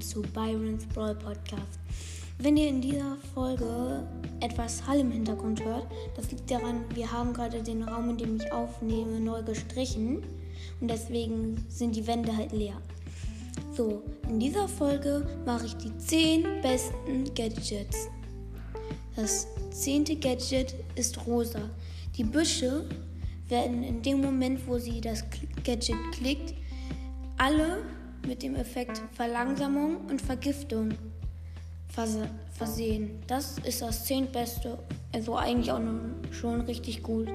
willkommen zu Byron's Brawl Podcast. Wenn ihr in dieser Folge etwas Hall im Hintergrund hört, das liegt daran, wir haben gerade den Raum, in dem ich aufnehme, neu gestrichen und deswegen sind die Wände halt leer. So, in dieser Folge mache ich die 10 besten Gadgets. Das zehnte Gadget ist rosa. Die Büsche werden in dem Moment, wo sie das Gadget klickt, alle mit dem Effekt Verlangsamung und Vergiftung versehen. Das ist das zehntbeste, also eigentlich auch schon richtig gut.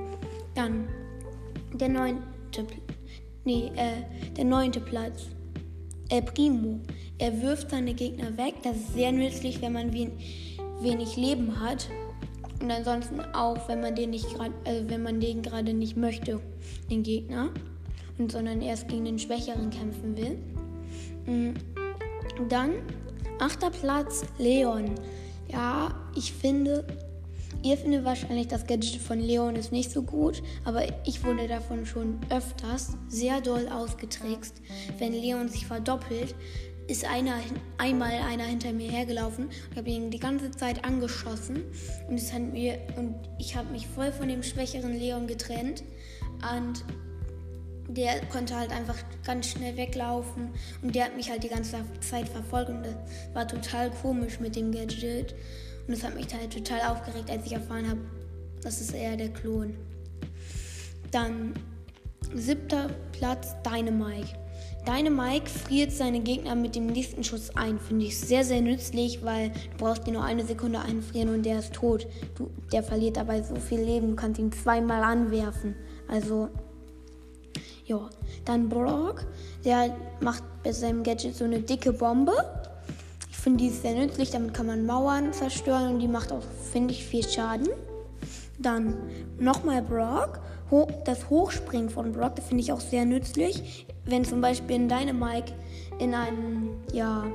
Dann der neunte, nee, äh, der neunte Platz. El Primo. Er wirft seine Gegner weg. Das ist sehr nützlich, wenn man wenig Leben hat. Und ansonsten auch, wenn man den nicht gerade, also wenn man den gerade nicht möchte, den Gegner, und sondern erst gegen den Schwächeren kämpfen will. Mm, dann achter Platz Leon. Ja, ich finde, ihr findet wahrscheinlich das Gadget von Leon ist nicht so gut, aber ich wurde davon schon öfters sehr doll ausgetrickst. Wenn Leon sich verdoppelt, ist einer, einmal einer hinter mir hergelaufen und habe ihn die ganze Zeit angeschossen und, es hat mir, und ich habe mich voll von dem schwächeren Leon getrennt und der konnte halt einfach ganz schnell weglaufen und der hat mich halt die ganze Zeit verfolgt und das war total komisch mit dem Gadget und es hat mich halt total aufgeregt, als ich erfahren habe, das ist eher der Klon. Dann siebter Platz Dynamite. Dynamite friert seine Gegner mit dem nächsten Schuss ein. Finde ich sehr, sehr nützlich, weil du brauchst dir nur eine Sekunde einfrieren und der ist tot. Du, der verliert dabei so viel Leben. Du kannst ihn zweimal anwerfen. Also ja, dann Brock, der macht bei seinem Gadget so eine dicke Bombe. Ich finde die sehr nützlich, damit kann man Mauern zerstören und die macht auch, finde ich, viel Schaden. Dann nochmal Brock. Das Hochspringen von Brock, das finde ich auch sehr nützlich. Wenn zum Beispiel ein Dynamite in einen ja,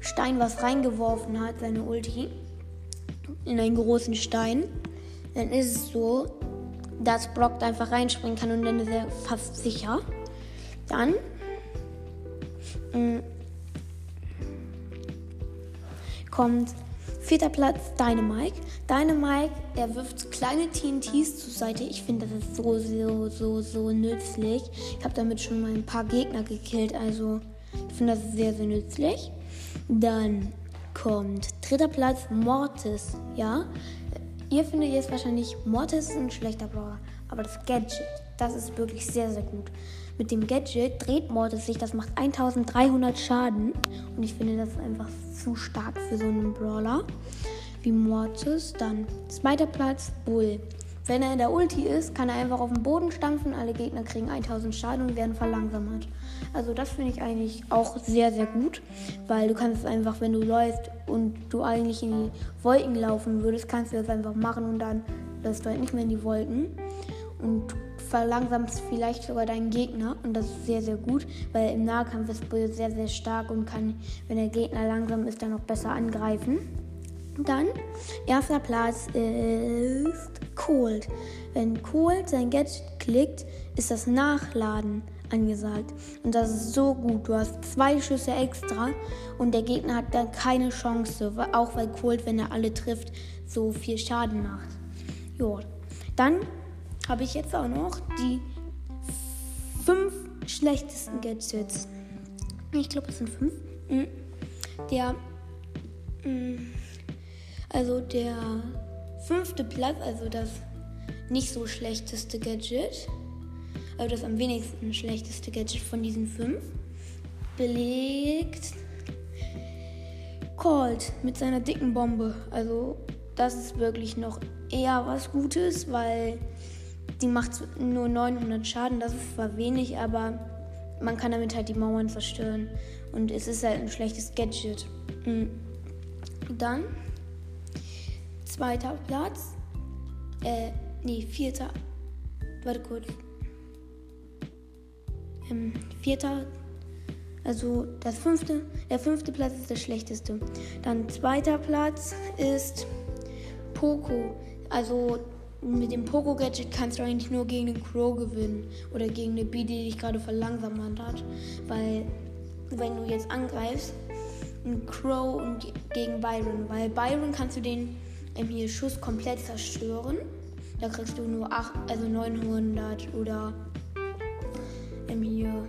Stein was reingeworfen hat, seine Ulti, in einen großen Stein, dann ist es so, dass Brock da einfach reinspringen kann und dann ist er fast sicher. Dann mm, kommt vierter Platz Dynamite. Dynamite, er wirft kleine TNTs zur Seite. Ich finde, das ist so, so, so, so nützlich. Ich habe damit schon mal ein paar Gegner gekillt, also ich finde das sehr, sehr nützlich. Dann kommt dritter Platz Mortis, ja. Ihr findet jetzt wahrscheinlich, Mortis ist ein schlechter Brawler, aber das Gadget, das ist wirklich sehr, sehr gut. Mit dem Gadget dreht Mortis sich, das macht 1300 Schaden und ich finde, das ist einfach zu stark für so einen Brawler wie Mortis. Dann zweiter Platz, Bull. Wenn er in der Ulti ist, kann er einfach auf den Boden stampfen, alle Gegner kriegen 1000 Schaden und werden verlangsamt. Also das finde ich eigentlich auch sehr, sehr gut, weil du kannst es einfach, wenn du läufst und du eigentlich in die Wolken laufen würdest, kannst du das einfach machen und dann läufst du halt nicht mehr in die Wolken und verlangsamst vielleicht sogar deinen Gegner und das ist sehr, sehr gut, weil im Nahkampf ist Bull sehr, sehr stark und kann, wenn der Gegner langsam ist, dann noch besser angreifen. Dann, erster Platz ist Cold. Wenn Cold sein Gadget klickt, ist das Nachladen angesagt. Und das ist so gut. Du hast zwei Schüsse extra und der Gegner hat dann keine Chance. Auch weil Cold, wenn er alle trifft, so viel Schaden macht. Jo. Dann habe ich jetzt auch noch die fünf schlechtesten Gadgets. Ich glaube, es sind fünf. Mm. Der. Also der fünfte Platz, also das nicht so schlechteste Gadget, also das am wenigsten schlechteste Gadget von diesen fünf, belegt Colt mit seiner dicken Bombe. Also das ist wirklich noch eher was Gutes, weil die macht nur 900 Schaden. Das ist zwar wenig, aber man kann damit halt die Mauern zerstören. Und es ist halt ein schlechtes Gadget. Hm. Dann Zweiter Platz. Äh, nee, vierter. Warte kurz. Ähm, vierter. Also das fünfte. Der fünfte Platz ist der schlechteste. Dann zweiter Platz ist Poco. Also mit dem Poco-Gadget kannst du eigentlich nur gegen den Crow gewinnen. Oder gegen eine Bee, die dich gerade verlangsamt hat. Weil wenn du jetzt angreifst, gegen Crow und gegen Byron. Weil Byron kannst du den ähm, hier Schuss komplett zerstören. Da kriegst du nur 8, also 900 oder ähm, hier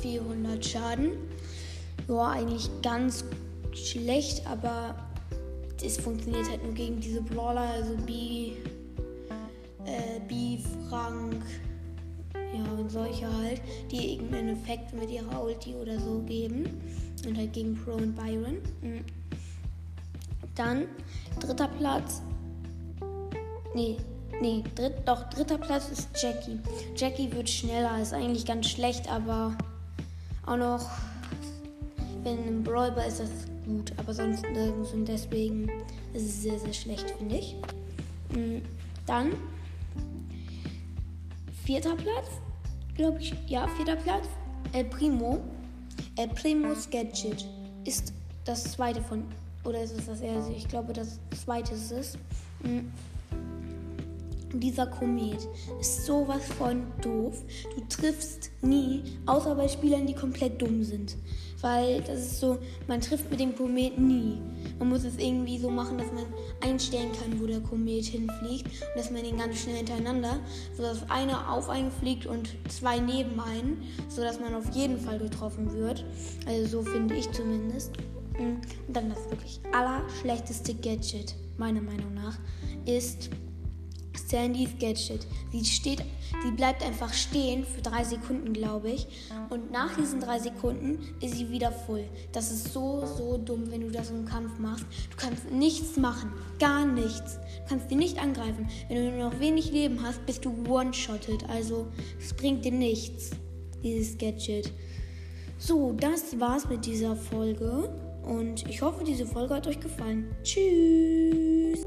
400 Schaden. Ja, eigentlich ganz schlecht, aber es funktioniert halt nur gegen diese Brawler, also B, äh, B, Frank, ja, und solche halt, die irgendeinen Effekt mit ihrer Ulti oder so geben. Und halt gegen Pro und Byron. Mhm. Dann dritter Platz. Nee, nee, dritt, doch, dritter Platz ist Jackie. Jackie wird schneller, ist eigentlich ganz schlecht, aber auch noch, wenn ein Brawler ist das gut, aber sonst nirgends und deswegen ist es sehr, sehr schlecht, finde ich. Mhm. Dann vierter Platz, glaube ich, ja, vierter Platz, El Primo. El Primo's Gadget ist das zweite von, oder ist es das erste? Ich glaube, das zweite ist es. Mhm. Dieser Komet ist sowas von doof. Du triffst nie, außer bei Spielern, die komplett dumm sind. Weil das ist so, man trifft mit dem Komet nie. Man muss es irgendwie so machen, dass man einstellen kann, wo der Komet hinfliegt. Und dass man ihn ganz schnell hintereinander, sodass einer auf einen fliegt und zwei neben einen, sodass man auf jeden Fall getroffen wird. Also so finde ich zumindest. Und dann das wirklich allerschlechteste Gadget, meiner Meinung nach, ist Sandys Gadget. Sie steht, sie bleibt einfach stehen für drei Sekunden, glaube ich. Und nach diesen drei Sekunden ist sie wieder voll. Das ist so, so dumm, wenn du das im Kampf machst. Du kannst nichts machen. Gar nichts. Du kannst sie nicht angreifen. Wenn du nur noch wenig Leben hast, bist du one-shotted. Also, es bringt dir nichts, dieses Gadget. So, das war's mit dieser Folge. Und ich hoffe, diese Folge hat euch gefallen. Tschüss.